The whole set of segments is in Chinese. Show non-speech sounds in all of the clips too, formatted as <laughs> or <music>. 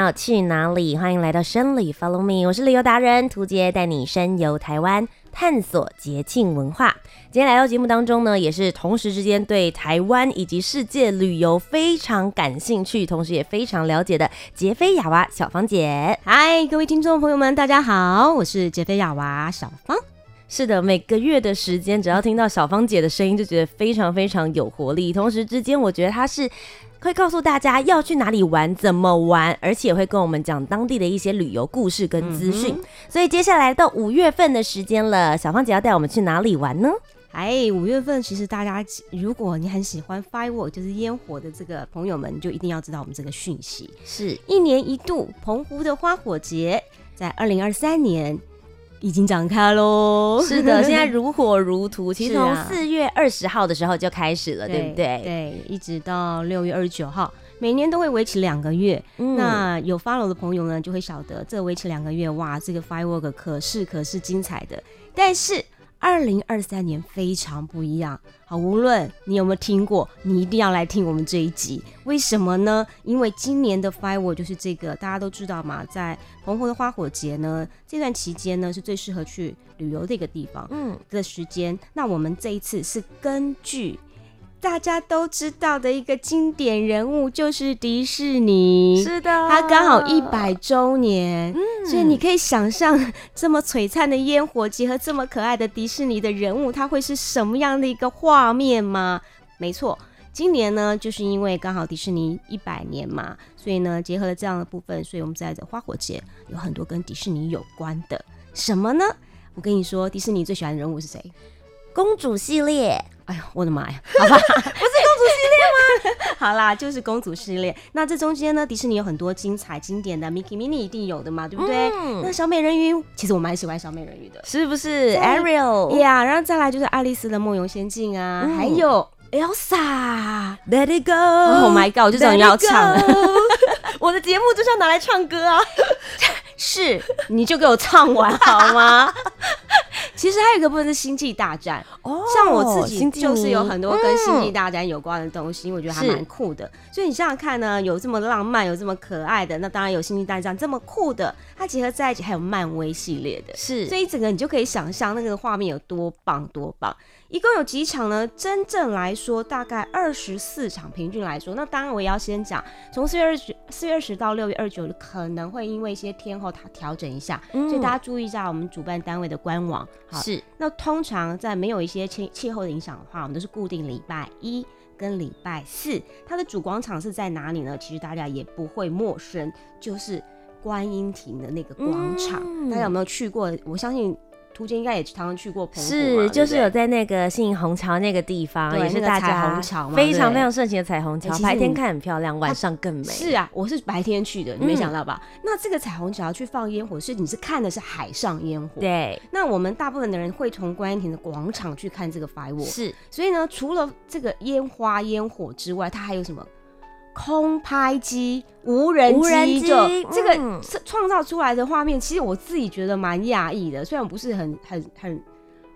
要去哪里？欢迎来到生旅 Follow me，我是旅游达人涂杰，带你深游台湾，探索节庆文化。今天来到节目当中呢，也是同时之间对台湾以及世界旅游非常感兴趣，同时也非常了解的杰菲亚娃小芳姐。嗨，各位听众朋友们，大家好，我是杰菲亚娃小芳。是的，每个月的时间，只要听到小芳姐的声音，就觉得非常非常有活力。同时之间，我觉得她是。会告诉大家要去哪里玩，怎么玩，而且会跟我们讲当地的一些旅游故事跟资讯。嗯、所以接下来到五月份的时间了，小芳姐要带我们去哪里玩呢？哎，五月份其实大家，如果你很喜欢 firework，就是烟火的这个朋友们，就一定要知道我们这个讯息。是一年一度澎湖的花火节，在二零二三年。已经展开喽！<laughs> 是的，现在 <laughs> 如火如荼。其实从四月二十号的时候就开始了，对不对？对，一直到六月二十九号，每年都会维持两个月。嗯、那有 follow 的朋友呢，就会晓得这维持两个月，哇，这个 firework 可是可是精彩的。但是。二零二三年非常不一样，好，无论你有没有听过，你一定要来听我们这一集。为什么呢？因为今年的 firework 就是这个，大家都知道嘛，在澎湖的花火节呢，这段期间呢是最适合去旅游的一个地方，嗯，的时间。那我们这一次是根据。大家都知道的一个经典人物就是迪士尼，是的，他刚好一百周年，嗯，所以你可以想象这么璀璨的烟火结合这么可爱的迪士尼的人物，它会是什么样的一个画面吗？没错，今年呢，就是因为刚好迪士尼一百年嘛，所以呢，结合了这样的部分，所以我们在这花火节有很多跟迪士尼有关的什么呢？我跟你说，迪士尼最喜欢的人物是谁？公主系列。哎呀，我的妈呀！好吧，<laughs> 不是公主系列吗？<laughs> 好啦，就是公主系列。那这中间呢，迪士尼有很多精彩经典的，Mickey、Minnie 一定有的嘛，对不对？嗯、那小美人鱼，其实我蛮喜欢小美人鱼的，是不是？Ariel，呀，yeah, 然后再来就是爱丽丝的梦游仙境啊，嗯、还有 Elsa，Let it go，Oh my god，我就知道你要唱了。<laughs> 我的节目就是要拿来唱歌啊，是，你就给我唱完好吗？其实还有一个部分是星际大战。哦，像我自己就是有很多跟星际大战有关的东西，因为我觉得还蛮酷的。所以你想想看呢，有这么浪漫，有这么可爱的，那当然有星际大战这么酷的，它结合在一起，还有漫威系列的，是，所以整个你就可以想象那个画面有多棒多棒。一共有几场呢？真正来说，大概二十四场，平均来说。那当然我也要先讲，从四月二十四月二十到六月二十九，可能会因为一些天候它调整一下，嗯、所以大家注意一下我们主办单位的官网。好，是。那通常在没有一些气气候的影响的话，我们都是固定礼拜一跟礼拜四。它的主广场是在哪里呢？其实大家也不会陌生，就是观音亭的那个广场。嗯、大家有没有去过？我相信。屠洁应该也常常去过澎湖，是，就是有在那个信义虹桥那个地方，也是大家虹桥嘛非常非常盛行的彩虹桥，白天看很漂亮，晚上更美。是啊，我是白天去的，你没想到吧？那这个彩虹桥去放烟火，是你是看的是海上烟火。对，那我们大部分的人会从观音亭的广场去看这个 firework。是，所以呢，除了这个烟花烟火之外，它还有什么？空拍机、无人机，就这个创造出来的画面，其实我自己觉得蛮讶异的。虽然我不是很、很、很、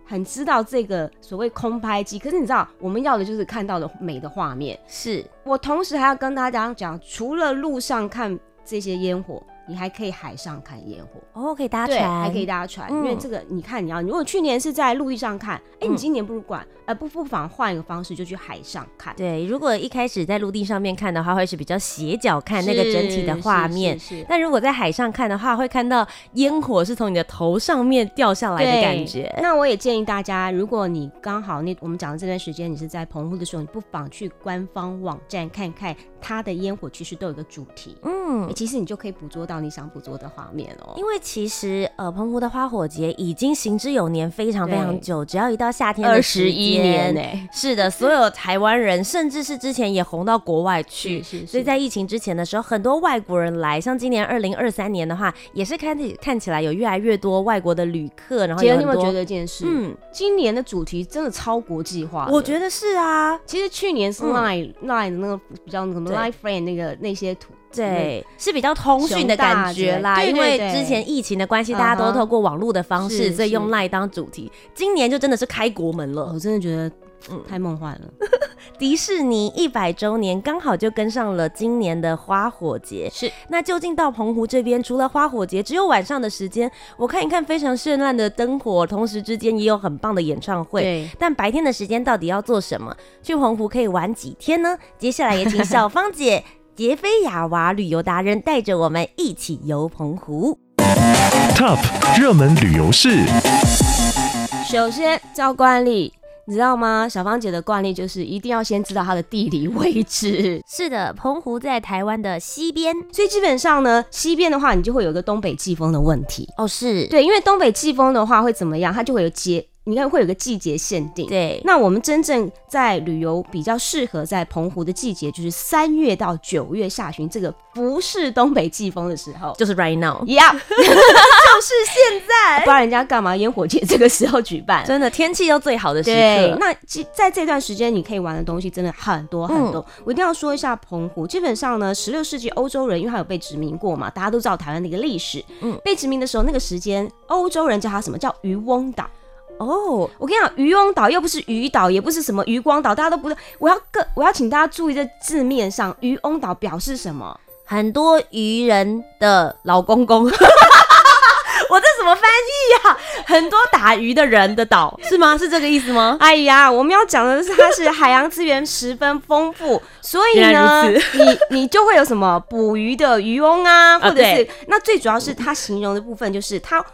很知道这个所谓空拍机，可是你知道，我们要的就是看到的美的画面。是我同时还要跟大家讲，除了路上看这些烟火。你还可以海上看烟火哦，可以搭船，还可以搭船，嗯、因为这个你看，你要如果去年是在陆地上看，哎、欸，你今年不如管，嗯、呃不不妨换一个方式，就去海上看。对，如果一开始在陆地上面看的话，会是比较斜角看那个整体的画面，是，是，是，是。但如果在海上看的话，会看到烟火是从你的头上面掉下来的感觉。那我也建议大家，如果你刚好那我们讲的这段时间你是在澎湖的时候，你不妨去官方网站看看它的烟火，其实都有一个主题，嗯、欸，其实你就可以捕捉到。到你想捕捉的画面哦。因为其实呃，澎湖的花火节已经行之有年，非常非常久。只要一到夏天二十一年呢、欸，是的，所有台湾人，甚至是之前也红到国外去。是，是，是。所以在疫情之前的时候，很多外国人来，像今年二零二三年的话，也是看看起来有越来越多外国的旅客。然后有很多，你有没有觉得一件事？嗯，今年的主题真的超国际化。我觉得是啊。其实去年是 Line、嗯、Line 的那个比较什么 Line Friend 那个那些图。对，是比较通讯的感觉啦，因为之前疫情的关系，大家都透过网络的方式，所以用 LINE 当主题。今年就真的是开国门了，我真的觉得嗯太梦幻了。<laughs> 迪士尼一百周年刚好就跟上了今年的花火节，是。那究竟到澎湖这边，除了花火节只有晚上的时间，我看一看非常绚烂的灯火，同时之间也有很棒的演唱会。对。但白天的时间到底要做什么？去澎湖可以玩几天呢？接下来也请小芳姐。杰菲亚娃旅游达人带着我们一起游澎湖。Top 热门旅游市。首先，照惯例，你知道吗？小芳姐的惯例就是一定要先知道它的地理位置。是的，澎湖在台湾的西边，所以基本上呢，西边的话，你就会有一个东北季风的问题。哦，是对，因为东北季风的话会怎么样？它就会有节。你看会有个季节限定，对。那我们真正在旅游比较适合在澎湖的季节，就是三月到九月下旬，这个不是东北季风的时候，就是 right now，yeah，，<laughs> 就是现在，不然人家干嘛烟火节这个时候举办？真的天气又最好的时刻。对，那在这段时间你可以玩的东西真的很多很多。嗯、我一定要说一下澎湖，基本上呢，十六世纪欧洲人因为他有被殖民过嘛，大家都知道台湾的一个历史。嗯，被殖民的时候那个时间，欧洲人叫它什么叫渔翁岛。哦，oh, 我跟你讲，渔翁岛又不是鱼岛，也不是什么渔光岛，大家都不知道。我要个，我要请大家注意，在字面上，渔翁岛表示什么？很多渔人的老公公。<laughs> 我这怎么翻译呀？很多打鱼的人的岛是吗？是这个意思吗？哎呀，我们要讲的是它是海洋资源十分丰富，<laughs> 所以呢，你你就会有什么捕鱼的渔翁啊，或者是、uh, 对那最主要是它形容的部分就是它。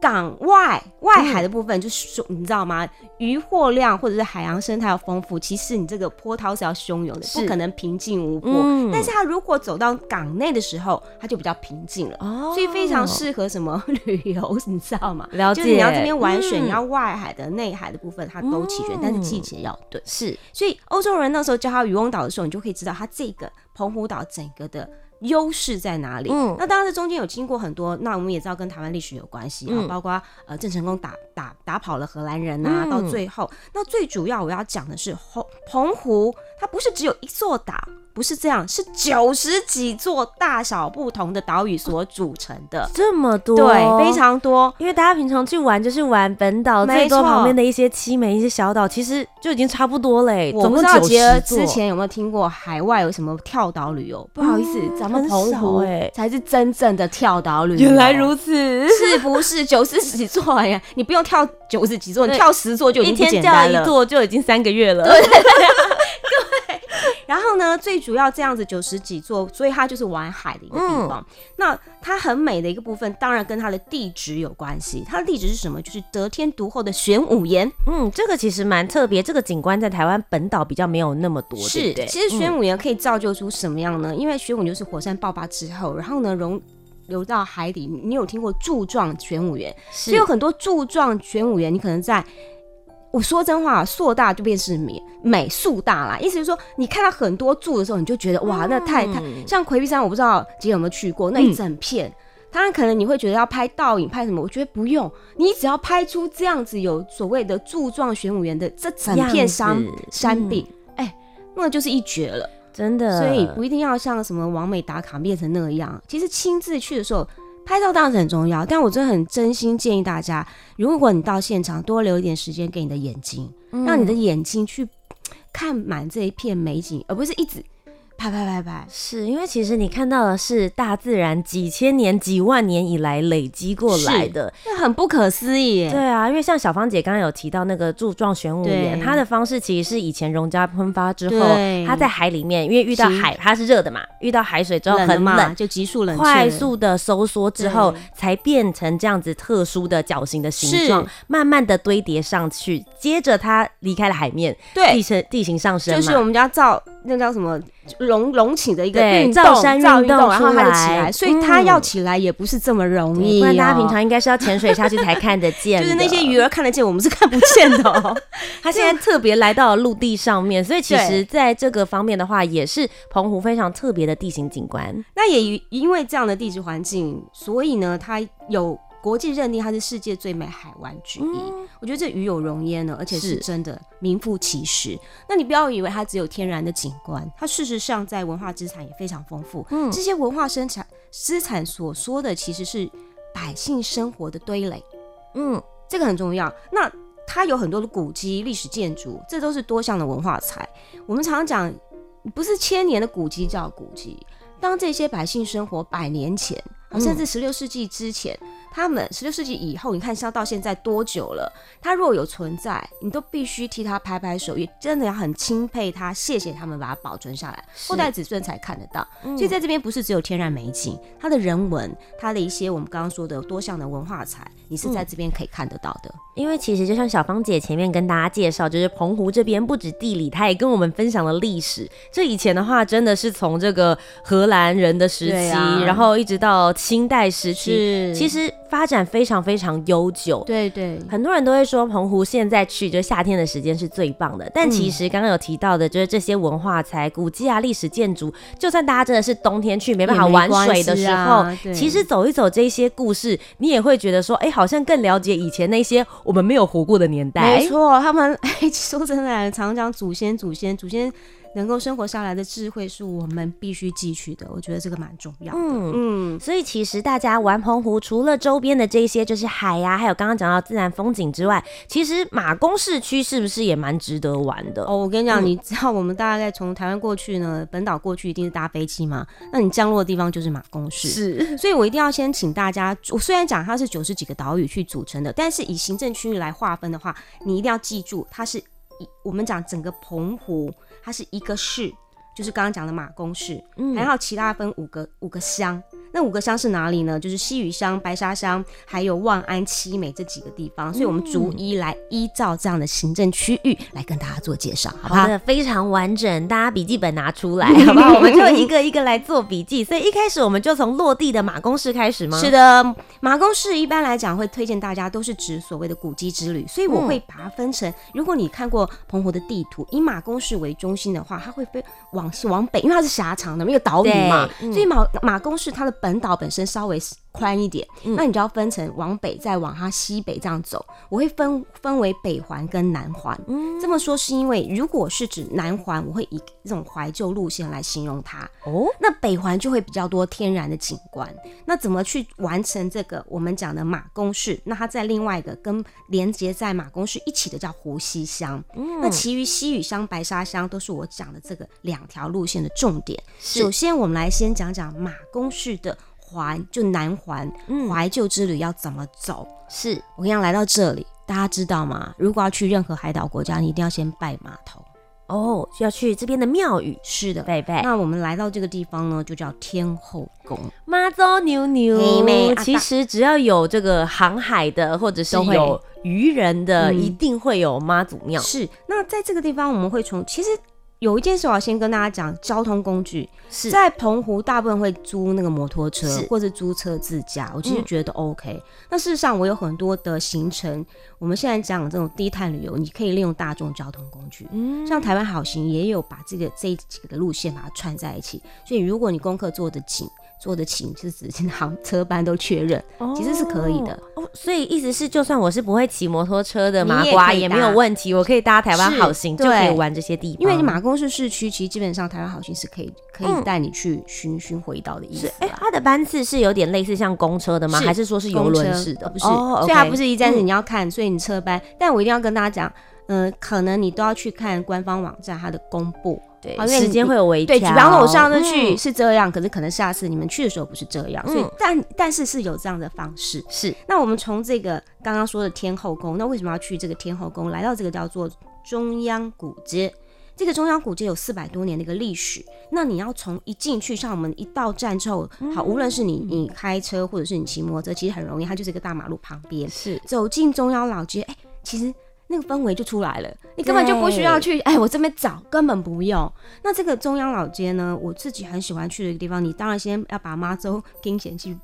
港外外海的部分就是说，你知道吗？渔获量或者是海洋生态要丰富，其实你这个波涛是要汹涌的，不可能平静无波。嗯、但是它如果走到港内的时候，它就比较平静了，哦、所以非常适合什么 <laughs> 旅游，你知道吗？了解。就是你要这边玩水，嗯、你要外海的、内海的部分，它都齐全，嗯、但是季节要对。是，所以欧洲人那时候叫它渔翁岛的时候，你就可以知道它这个澎湖岛整个的。优势在哪里？嗯，那当然这中间有经过很多，那我们也知道跟台湾历史有关系啊，嗯、包括呃郑成功打打打跑了荷兰人啊，嗯、到最后，那最主要我要讲的是澎澎湖，它不是只有一座岛。不是这样，是九十几座大小不同的岛屿所组成的，这么多，对，非常多。因为大家平常去玩就是玩本岛，最多旁边的一些七美、一些小岛，其实就已经差不多嘞。我不知道杰儿之前有没有听过海外有什么跳岛旅游？不好意思，咱们澎湖哎才是真正的跳岛旅游。原来如此，是不是九十几座呀？你不用跳九十几座，你跳十座就已经不简单了。一天跳一座就已经三个月了。对。然后呢，最主要这样子九十几座，所以它就是玩海的一个地方。嗯、那它很美的一个部分，当然跟它的地质有关系。它的地质是什么？就是得天独厚的玄武岩。嗯，这个其实蛮特别。这个景观在台湾本岛比较没有那么多。是，对对其实玄武岩可以造就出什么样呢？嗯、因为玄武就是火山爆发之后，然后呢融流到海底。你有听过柱状玄武岩？是，有很多柱状玄武岩，你可能在。我说真话，硕大就变是美，美塑大啦。意思就是说，你看到很多柱的时候，你就觉得哇，那太太像魁壁山，我不知道姐有没有去过那一整片。当然，可能你会觉得要拍倒影，拍什么？我觉得不用，你只要拍出这样子有所谓的柱状玄武岩的这整片山山壁，哎，那就是一绝了，真的。所以不一定要像什么完美打卡变成那样，其实亲自去的时候。拍照当然是很重要，但我真的很真心建议大家，如果你到现场，多留一点时间给你的眼睛，嗯、让你的眼睛去看满这一片美景，而不是一直。拍拍拍拍，是因为其实你看到的是大自然几千年、几万年以来累积过来的，那很不可思议。对啊，因为像小芳姐刚刚有提到那个柱状玄武岩，它的方式其实是以前熔浆喷发之后，它在海里面，因为遇到海它是热的嘛，遇到海水之后很冷，就急速冷，快速的收缩之后，才变成这样子特殊的角形的形状，慢慢的堆叠上去，接着它离开了海面，对，地形地形上升，就是我们家造。那叫什么隆隆起的一个对运动，造山运动然后它就起出来来，所以它要起来也不是这么容易、哦不然大家平常应该是要潜水下去才看得见，就是那些鱼儿看得见，我们是看不见的、哦。<laughs> 它现在特别来到了陆地上面，所以其实在这个方面的话，也是澎湖非常特别的地形景观。那也因为这样的地质环境，所以呢，它有。国际认定它是世界最美海湾之一，嗯、我觉得这与有荣焉呢，而且是真的名副其实。那你不要以为它只有天然的景观，它事实上在文化资产也非常丰富。嗯，这些文化生产资产所说的其实是百姓生活的堆垒。嗯，这个很重要。那它有很多的古迹、历史建筑，这都是多项的文化财。我们常常讲，不是千年的古迹叫古迹，当这些百姓生活百年前，甚至十六世纪之前。嗯他们十六世纪以后，你看像到现在多久了？他若有存在，你都必须替他拍拍手，也真的要很钦佩他，谢谢他们把它保存下来，后代子孙才看得到。嗯、所以在这边不是只有天然美景，它的人文，它的一些我们刚刚说的多项的文化财，你是在这边可以看得到的。嗯、因为其实就像小芳姐前面跟大家介绍，就是澎湖这边不止地理，她也跟我们分享了历史。这以前的话，真的是从这个荷兰人的时期，啊、然后一直到清代时期，其实。发展非常非常悠久，对对，很多人都会说澎湖现在去就夏天的时间是最棒的。但其实刚刚有提到的，就是这些文化财、古迹啊、历史建筑，就算大家真的是冬天去没办法玩水的时候，啊、其实走一走这些故事，你也会觉得说，哎、欸，好像更了解以前那些我们没有活过的年代。没错，他们哎，说真的，常讲祖先、祖先、祖先。能够生活下来的智慧是我们必须汲取的，我觉得这个蛮重要的。嗯嗯，所以其实大家玩澎湖，除了周边的这些就是海呀、啊，还有刚刚讲到自然风景之外，其实马公市区是不是也蛮值得玩的？哦，我跟你讲，嗯、你知道我们大概从台湾过去呢，本岛过去一定是搭飞机嘛，那你降落的地方就是马公市。是，所以我一定要先请大家，我虽然讲它是九十几个岛屿去组成的，但是以行政区域来划分的话，你一定要记住，它是以我们讲整个澎湖。它是一个市，就是刚刚讲的马公市，嗯，还有其他分五个五个乡。那五个乡是哪里呢？就是西屿乡、白沙乡，还有望安、七美这几个地方。所以，我们逐一来依照这样的行政区域来跟大家做介绍，好不好？好的，非常完整，大家笔记本拿出来，<laughs> 好不好？我们就一个一个来做笔记。所以一开始我们就从落地的马公市开始吗？是的，马公市一般来讲会推荐大家都是指所谓的古迹之旅，所以我会把它分成。如果你看过澎湖的地图，以马公市为中心的话，它会分往往北，因为它是狭长的，没有岛屿嘛，嗯、所以马马公市它的本岛本身稍微宽一点，嗯、那你就要分成往北，再往它西北这样走。我会分分为北环跟南环。嗯，这么说是因为，如果是指南环，我会以这种怀旧路线来形容它。哦，那北环就会比较多天然的景观。那怎么去完成这个我们讲的马公市？那它在另外一个跟连接在马公市一起的叫湖西乡。嗯，那其余西屿乡、白沙乡都是我讲的这个两条路线的重点。首先，我们来先讲讲马公市的。环就南环，怀旧之旅要怎么走？嗯、是我跟你讲，来到这里，大家知道吗？如果要去任何海岛国家，你一定要先拜码头哦，需要去这边的庙宇。是的，拜拜。那我们来到这个地方呢，就叫天后宫。妈祖牛牛，妹其实只要有这个航海的，或者是有渔人的，会一定会有妈祖庙。是。那在这个地方，我们会从其实。有一件事我要先跟大家讲，交通工具。是。在澎湖大部分会租那个摩托车，或者租车自驾，我其实觉得 OK。嗯、那事实上我有很多的行程，我们现在讲这种低碳旅游，你可以利用大众交通工具，嗯，像台湾好行也有把这个这几个的路线把它串在一起，所以如果你功课做得紧。做的请 <laughs> 就是航车班都确认，其实是可以的哦。所以意思是，就算我是不会骑摩托车的麻瓜也，也没有问题，我可以搭台湾好行就可以玩这些地方。因为你马公是市区，其实基本上台湾好行是可以可以带你去巡巡回岛的意思。哎、欸，它的班次是有点类似像公车的吗？是还是说是游轮式的？不是，哦 okay、所以它不是一站式，你要看，所以你车班。嗯、但我一定要跟大家讲，嗯、呃，可能你都要去看官方网站它的公布。对，时间会有微调。对，比方说我上次去是这样，嗯、可是可能下次你们去的时候不是这样，嗯、所以但但是是有这样的方式。是，那我们从这个刚刚说的天后宫，那为什么要去这个天后宫？来到这个叫做中央古街，这个中央古街有四百多年的一个历史。那你要从一进去，像我们一到站之后，好，无论是你你开车或者是你骑摩托车，其实很容易，它就是一个大马路旁边。是，走进中央老街，哎、欸，其实。那个氛围就出来了，你根本就不需要去哎，我这边找根本不用。那这个中央老街呢，我自己很喜欢去的一个地方，你当然先要把妈祖跟前去。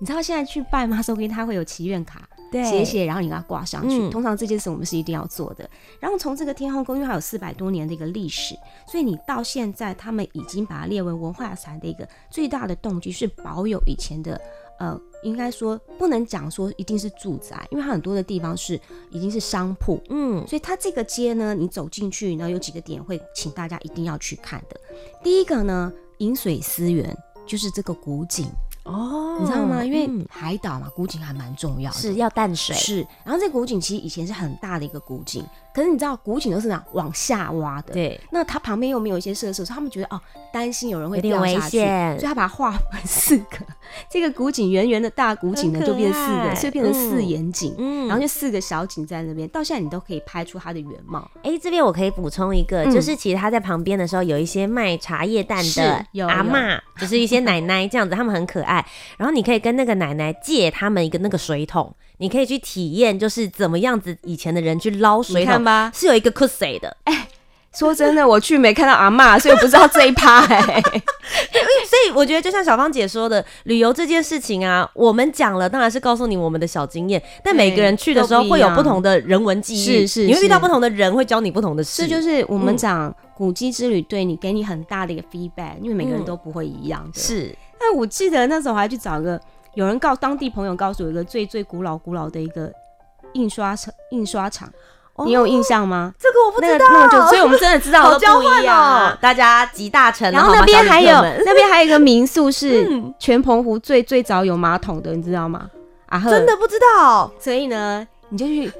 你知道现在去拜妈祖跟他会有祈愿卡，对，写写，然后你给它挂上去。嗯、通常这件事我们是一定要做的。然后从这个天后宫，因为它有四百多年的一个历史，所以你到现在他们已经把它列为文化财的一个最大的动机是保有以前的。呃，应该说不能讲说一定是住宅，因为它很多的地方是已经是商铺，嗯，所以它这个街呢，你走进去呢，有几个点会请大家一定要去看的。第一个呢，饮水思源，就是这个古井。哦，你知道吗？因为海岛嘛，古井还蛮重要的，是要淡水。是，然后这个古井其实以前是很大的一个古井，可是你知道古井都是那样往下挖的，对。那它旁边又没有一些设施，他们觉得哦，担心有人会掉下去，所以他把它划分四个。这个古井圆圆的大古井呢，就变四个，<laughs> 所以变成四眼井，嗯，然后就四个小井在那边，到现在你都可以拍出它的原貌。哎，这边我可以补充一个，就是其实他在旁边的时候有一些卖茶叶蛋的阿嬷，就是一些奶奶这样子，他们很可爱。然后你可以跟那个奶奶借他们一个那个水桶，你可以去体验，就是怎么样子以前的人去捞水桶吧，是有一个 cos 的。哎，<laughs> 说真的，我去没看到阿嬷，所以我不知道这一趴。哎，<laughs> 所以我觉得就像小芳姐说的，旅游这件事情啊，我们讲了，当然是告诉你我们的小经验，但每个人去的时候会有不同的人文记忆，是是，你会遇到不同的人，会教你不同的事。这就是我们讲古迹之旅对你给你很大的一个 feedback，因为每个人都不会一样的。是。但我记得那时候我还去找个有人告当地朋友告诉我一个最最古老古老的一个印刷厂印刷厂，哦、你有印象吗？这个我不知道，那个、就所以我们真的知道都不一样、啊。大家集大成，然后那边还有 <laughs> 那边还有一个民宿是全澎湖最最早有马桶的，你知道吗？啊，真的不知道。所以呢，你就去。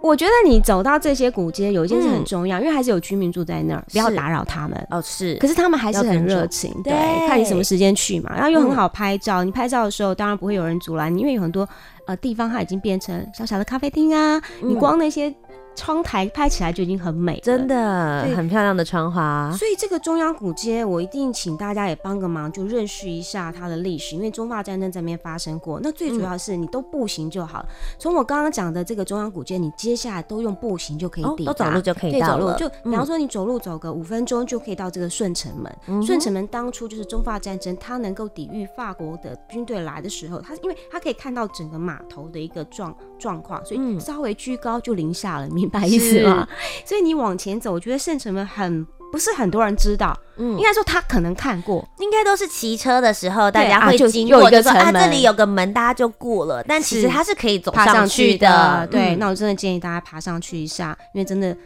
我觉得你走到这些古街，有一件事很重要，嗯、因为还是有居民住在那儿，不要打扰他们。哦，是。可是他们还是很热情，对，看你什么时间去嘛，然后又很好拍照。嗯、你拍照的时候，当然不会有人阻拦你，因为有很多呃地方它已经变成小小的咖啡厅啊，嗯、你光那些。窗台拍起来就已经很美，真的很漂亮的窗花。所以这个中央古街，我一定请大家也帮个忙，就认识一下它的历史，因为中法战争在那边发生过。那最主要是你都步行就好。从、嗯、我刚刚讲的这个中央古街，你接下来都用步行就可以抵达，哦、都走路就可以到了。就比方说你走路走个五分钟就可以到这个顺城门。顺城、嗯、门当初就是中法战争，它能够抵御法国的军队来的时候，它因为它可以看到整个码头的一个状状况，所以稍微居高就临下了。明白意思吗？所以你往前走，我觉得圣城门很不是很多人知道，嗯，应该说他可能看过，应该都是骑车的时候大家会经过，就说啊这里有个门，大家就过了。但其实它是可以走上去的，对。那我真的建议大家爬上去一下，因为真的，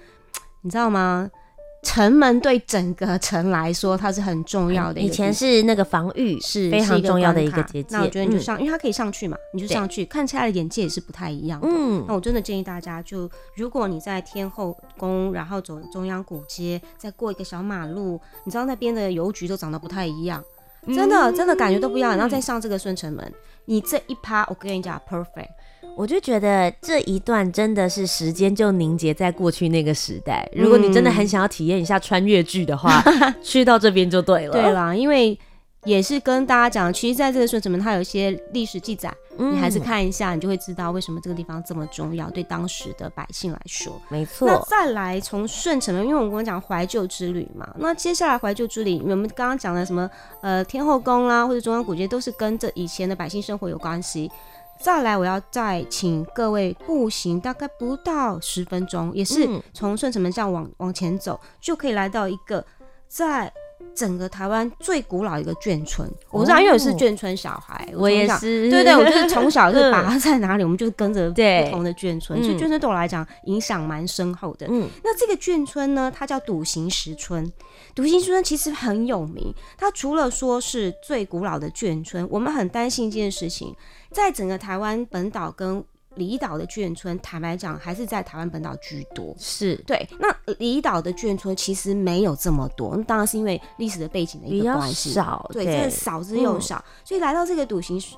你知道吗？城门对整个城来说，它是很重要的。以前是那个防御，是非常重要的一个结界。那我觉得你就上，因为它可以上去嘛，你就上去，看起来的眼界也是不太一样的。嗯，那我真的建议大家，就如果你在天后宫，然后走中央古街，再过一个小马路，你知道那边的邮局都长得不太一样，真的真的感觉都不一样。然后再上这个顺城门，你这一趴，我跟你讲，perfect。我就觉得这一段真的是时间就凝结在过去那个时代。如果你真的很想要体验一下穿越剧的话，嗯、<laughs> 去到这边就对了。对啦，因为也是跟大家讲，其实在这个顺城门它有一些历史记载，嗯、你还是看一下，你就会知道为什么这个地方这么重要，对当时的百姓来说。没错。那再来从顺城门，因为我们刚刚讲怀旧之旅嘛，那接下来怀旧之旅，我们刚刚讲的什么呃天后宫啦，或者中央古街，都是跟这以前的百姓生活有关系。再来，我要再请各位步行，大概不到十分钟，也是从顺城门这样往往前走，就可以来到一个在整个台湾最古老的一个眷村。我知道，因为我是眷村小孩，我也是。对对，我就是从小就 <laughs> 把它在哪里，我们就跟着不同的眷村，所以眷村对我来讲影响蛮深厚的。嗯，那这个眷村呢，它叫笃行石村。笃行石村其实很有名，它除了说是最古老的眷村，我们很担心一件事情。在整个台湾本岛跟离岛的眷村，坦白讲，还是在台湾本岛居多。是对，那离岛的眷村其实没有这么多，那当然是因为历史的背景的一个关系。少，对，真的少之又少。嗯、所以来到这个笃行石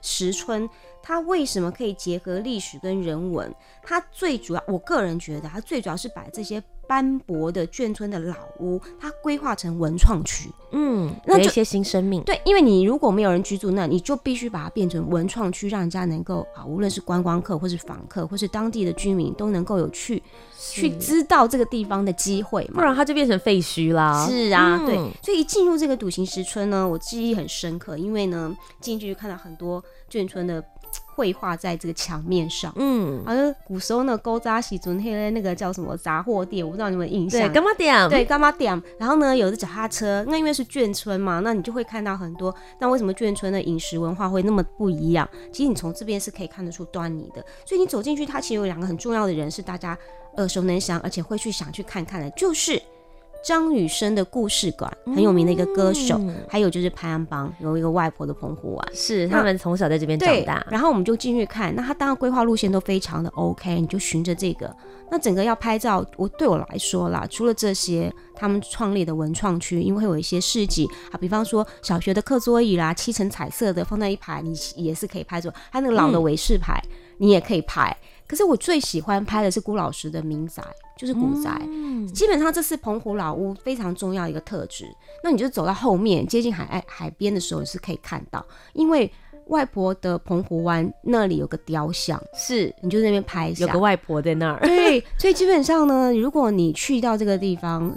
石村，它为什么可以结合历史跟人文？它最主要，我个人觉得，它最主要是把这些斑驳的眷村的老屋，它规划成文创区。嗯，那就些新生命。对，因为你如果没有人居住，那你就必须把它变成文创区，让人家能够啊，无论是观光客或是访客或是当地的居民都能够有去去知道这个地方的机会嘛，不然它就变成废墟啦。是啊，嗯对，所以一进入这个笃行石村呢，我记忆很深刻，因为呢进去就看到很多眷村的。绘画在这个墙面上，嗯，好像古时候那古早时阵黑的那个叫什么杂货店，我不知道你们印象？对，柑仔店，对，柑仔店。然后呢，有的脚踏车，那因为是眷村嘛，那你就会看到很多。那为什么眷村的饮食文化会那么不一样？其实你从这边是可以看得出端倪的。所以你走进去，它其实有两个很重要的人是大家耳熟能详，而且会去想去看看的，就是。张雨生的故事馆很有名的一个歌手，嗯、还有就是潘安邦有一个外婆的澎湖湾，是他们从小在这边长大。然后我们就进去看，那他当然规划路线都非常的 OK，你就循着这个。那整个要拍照，我对我来说啦，除了这些他们创立的文创区，因为会有一些市集啊，比方说小学的课桌椅啦，七层彩色的放在一排，你也是可以拍出。还有那个老的维士牌，嗯、你也可以拍。可是我最喜欢拍的是辜老师的民宅。就是古宅，嗯、基本上这是澎湖老屋非常重要一个特质。那你就走到后面，接近海岸海边的时候，你是可以看到，因为外婆的澎湖湾那里有个雕像，是你就在那边拍一下，有个外婆在那儿。对，所以基本上呢，如果你去到这个地方，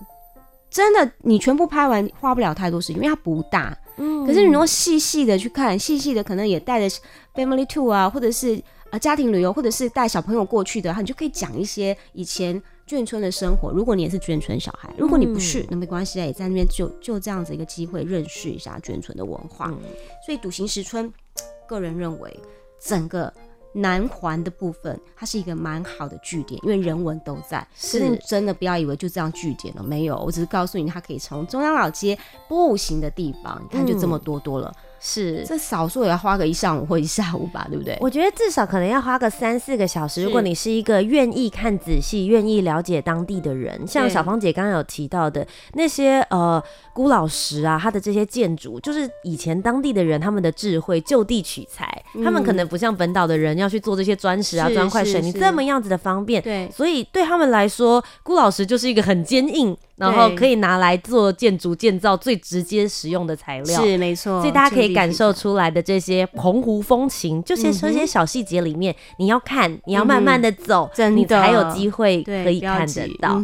真的你全部拍完花不了太多时间，因为它不大。嗯，可是你如果细细的去看，细细的可能也带着 family tour 啊，或者是啊家庭旅游，或者是带小朋友过去的，你就可以讲一些以前。眷村的生活，如果你也是眷村小孩，如果你不是，那没关系啊，也在那边就就这样子一个机会认识一下眷村的文化。嗯、所以笃行石村，个人认为整个南环的部分，它是一个蛮好的据点，因为人文都在。是真的不要以为就这样据点了，没有，我只是告诉你，它可以从中央老街步行的地方，你看就这么多多了。嗯是，这少数也要花个一上午或一下午吧，对不对？我觉得至少可能要花个三四个小时。如果你是一个愿意看仔细、愿意了解当地的人，像小芳姐刚刚有提到的那些呃辜老师啊，他的这些建筑，就是以前当地的人他们的智慧就地取材，嗯、他们可能不像本岛的人要去做这些砖石啊、砖块水泥这么样子的方便。对，所以对他们来说，辜老师就是一个很坚硬。然后可以拿来做建筑建造最直接使用的材料，是没错。所以大家可以感受出来的这些澎湖风情，就先说这些小细节里面，你要看，你要慢慢的走，你才有机会可以看得到。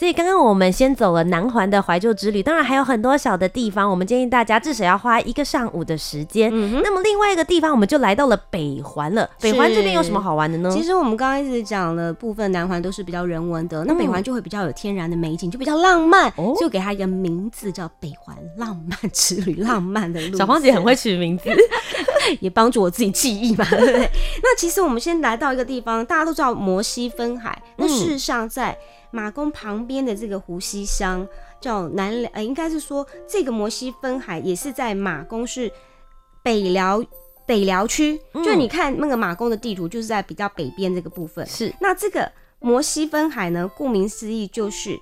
所以刚刚我们先走了南环的怀旧之旅，当然还有很多小的地方，我们建议大家至少要花一个上午的时间。嗯。那么另外一个地方，我们就来到了北环了。北环这边有什么好玩的呢？其实我们刚刚一直讲了部分南环都是比较人文的，那北环就会比较有天然的美景，就比较浪漫，就给它一个名字叫北环浪漫之旅，浪漫的路。小芳姐很会取名字，<laughs> 也帮助我自己记忆嘛，对不对？那其实我们先来到一个地方，大家都知道摩西分海，那事实上在。马公旁边的这个湖西乡叫南寮，呃，应该是说这个摩西分海也是在马公是北辽北辽区，嗯、就你看那个马公的地图，就是在比较北边这个部分。是，那这个摩西分海呢，顾名思义就是。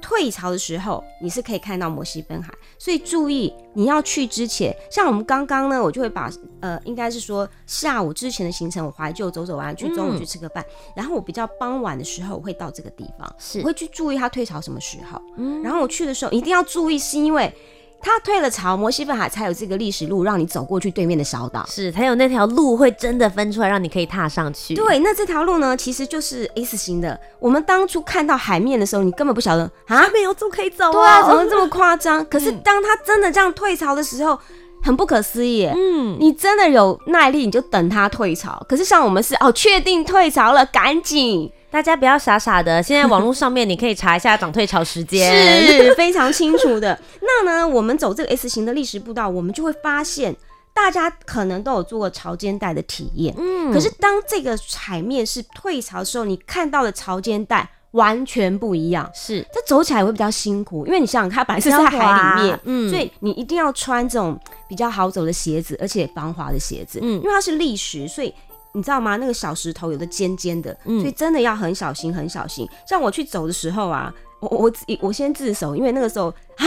退潮的时候，你是可以看到摩西分海，所以注意你要去之前，像我们刚刚呢，我就会把呃，应该是说下午之前的行程，我怀旧走走完，去中午去吃个饭，嗯、然后我比较傍晚的时候我会到这个地方，是。我会去注意它退潮什么时候，嗯，然后我去的时候一定要注意，是因为。它退了潮，摩西分海才有这个历史路让你走过去对面的小岛，是才有那条路会真的分出来让你可以踏上去。对，那这条路呢，其实就是 S 型的。我们当初看到海面的时候，你根本不晓得啊，<laughs> 没有路可以走啊，对啊，怎么这么夸张？可是当他真的这样退潮的时候，很不可思议。嗯，你真的有耐力，你就等它退潮。可是像我们是哦，确定退潮了，赶紧。大家不要傻傻的，现在网络上面你可以查一下涨退潮时间，是非常清楚的。<laughs> 那呢，我们走这个 S 型的历史步道，我们就会发现，大家可能都有做过潮间带的体验。嗯，可是当这个海面是退潮的时候，你看到的潮间带完全不一样。是，它走起来会比较辛苦，因为你想想，它本来是在海里面，嗯，所以你一定要穿这种比较好走的鞋子，而且防滑的鞋子。嗯，因为它是砾石，所以。你知道吗？那个小石头有的尖尖的，嗯、所以真的要很小心，很小心。像我去走的时候啊，我我我先自首，因为那个时候啊，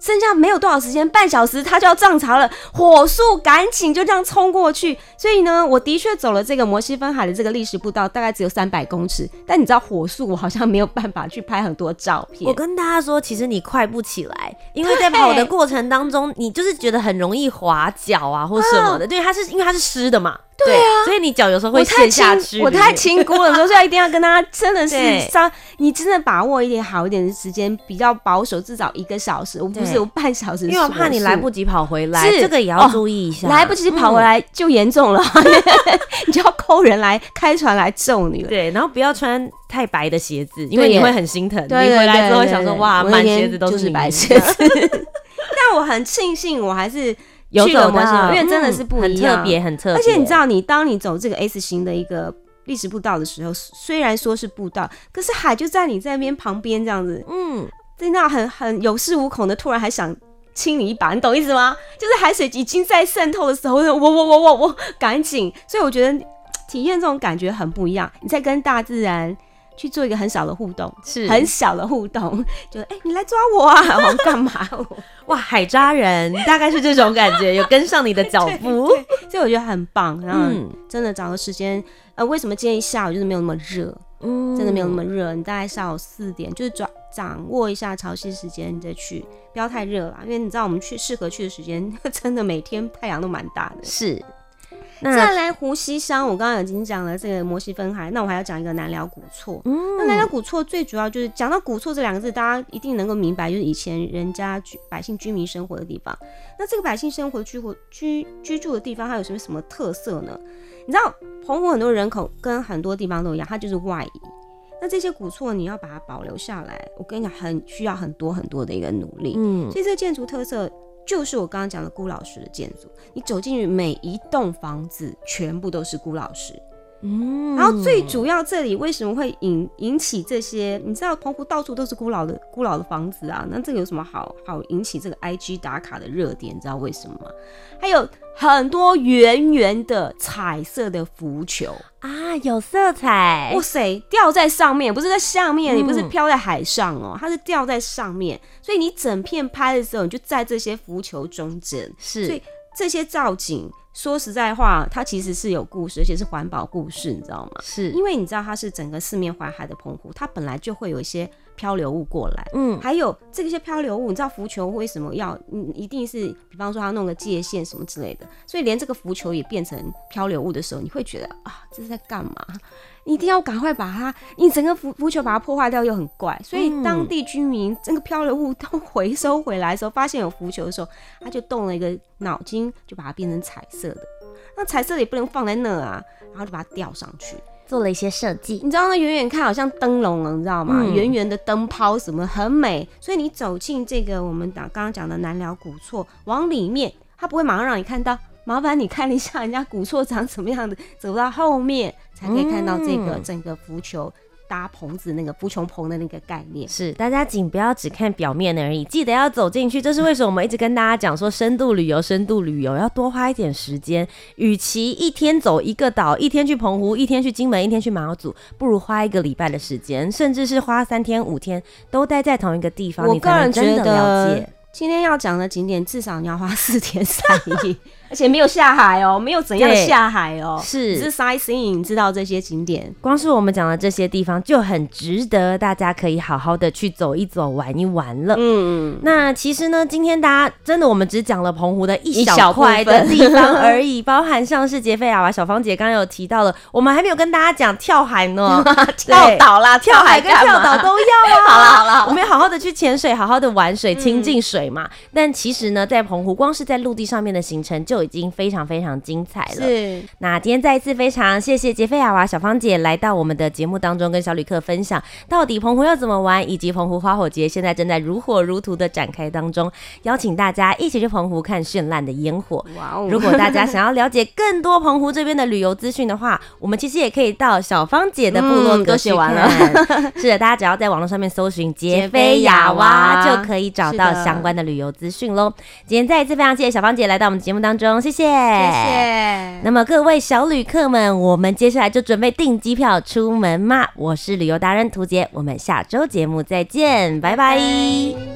剩下没有多少时间，半小时他就要涨潮了，火速赶紧就这样冲过去。所以呢，我的确走了这个摩西分海的这个历史步道，大概只有三百公尺。但你知道火速，我好像没有办法去拍很多照片。我跟大家说，其实你快不起来，因为在跑的过程当中，你就是觉得很容易滑脚啊，或什么的。对，它是因为它是湿的嘛。对啊，所以你脚有时候会陷下去。我太轻估了，所以一定要跟大家真的是 <laughs> 稍，你真的把握一点好一点的时间，比较保守，至少一个小时，我不是有半小时，因为我怕你来不及跑回来，这个也要注意一下。来不及跑回来就严重了，<laughs> <laughs> 你就要扣人来开船来揍你了。对，然后不要穿太白的鞋子，因为你会很心疼。你回来之后想说哇，满鞋子都是白鞋子。但我很庆幸，我还是。有走的，因为真的是不一样，很特别，很特别。而且你知道，你当你走这个 S 型的一个历史步道的时候，虽然说是步道，可是海就在你这边旁边这样子，嗯，在那很很有恃无恐的，突然还想亲你一把，你懂意思吗？就是海水已经在渗透的时候，我我我我我赶紧。所以我觉得体验这种感觉很不一样，你在跟大自然。去做一个很小的互动，是很小的互动，就哎、欸，你来抓我啊，<laughs> 我干嘛？<laughs> 哇，海抓人大概是这种感觉，有跟上你的脚步，<laughs> 所以我觉得很棒。然后真的找个时间，呃，为什么建议下午就是没有那么热？嗯，真的没有那么热。你大概下午四点，就是抓掌握一下潮汐时间，你再去，不要太热了，因为你知道我们去适合去的时间，真的每天太阳都蛮大的。是。那再来湖西乡，我刚刚已经讲了这个摩西分海，那我还要讲一个南辽古厝。嗯，那南辽古厝最主要就是讲到古厝这两个字，大家一定能够明白，就是以前人家居百姓居民生活的地方。那这个百姓生活居活居居住的地方，它有什么什么特色呢？你知道澎湖很多人口跟很多地方都一样，它就是外移。那这些古厝你要把它保留下来，我跟你讲，很需要很多很多的一个努力。嗯，所以这个建筑特色。就是我刚刚讲的辜老师的建筑，你走进去，每一栋房子全部都是辜老师。嗯，然后最主要这里为什么会引引起这些？你知道澎湖到处都是孤老的孤老的房子啊，那这个有什么好好引起这个 IG 打卡的热点？你知道为什么吗？还有很多圆圆的彩色的浮球啊，有色彩，哇塞，吊在上面，不是在下面，你不是飘在海上哦，它是吊在上面，所以你整片拍的时候，你就在这些浮球中间，是，所以这些造景。说实在话，它其实是有故事，而且是环保故事，你知道吗？是因为你知道它是整个四面环海的澎湖，它本来就会有一些漂流物过来，嗯，还有这些漂流物，你知道浮球为什么要？嗯，一定是比方说它弄个界限什么之类的，所以连这个浮球也变成漂流物的时候，你会觉得啊，这是在干嘛？你一定要赶快把它，你整个浮浮球把它破坏掉又很怪，所以当地居民这个漂流物都回收回来的时候，发现有浮球的时候，他就动了一个脑筋，就把它变成彩色的。那彩色的也不能放在那啊，然后就把它吊上去，做了一些设计。你知道那远远看好像灯笼了，你知道吗？圆圆、嗯、的灯泡什么很美。所以你走进这个我们刚刚讲的南寮古厝，往里面，它不会马上让你看到。麻烦你看一下人家古厝长什么样的，走到后面才可以看到这个整个浮球搭棚子那个浮球棚的那个概念。是，大家请不要只看表面而已，记得要走进去。这是为什么我们一直跟大家讲说深度旅游，深度旅游要多花一点时间。与其一天走一个岛，一天去澎湖，一天去金门，一天去马祖，不如花一个礼拜的时间，甚至是花三天五天都待在同一个地方，你个人觉得。今天要讲的景点，至少你要花四天 <laughs> 三夜，而且没有下海哦，没有怎样下海哦，是。只是 sightseeing，知道这些景点，光是我们讲的这些地方就很值得大家可以好好的去走一走、玩一玩了。嗯，那其实呢，今天大家真的我们只讲了澎湖的一小块的地方而已，包含像是杰菲亚娃、小芳姐刚刚有提到了，我们还没有跟大家讲跳海呢，<laughs> 跳岛啦，跳海跟跳岛都要啊。<laughs> 好了好了，我们要好好的去潜水，好好的玩水，亲近水。嘛，但其实呢，在澎湖光是在陆地上面的行程就已经非常非常精彩了。是，那今天再一次非常谢谢杰菲亚娃小芳姐来到我们的节目当中，跟小旅客分享到底澎湖要怎么玩，以及澎湖花火节现在正在如火如荼的展开当中，邀请大家一起去澎湖看绚烂的烟火。哇哦！如果大家想要了解更多澎湖这边的旅游资讯的话，我们其实也可以到小芳姐的部落格写完了。<laughs> 是的，大家只要在网络上面搜寻杰菲亚娃，就可以找到相关。的旅游资讯喽，今天再一次非常谢谢小芳姐来到我们节目当中，谢谢，谢谢。那么各位小旅客们，我们接下来就准备订机票出门嘛。我是旅游达人涂杰，我们下周节目再见，拜拜。拜拜。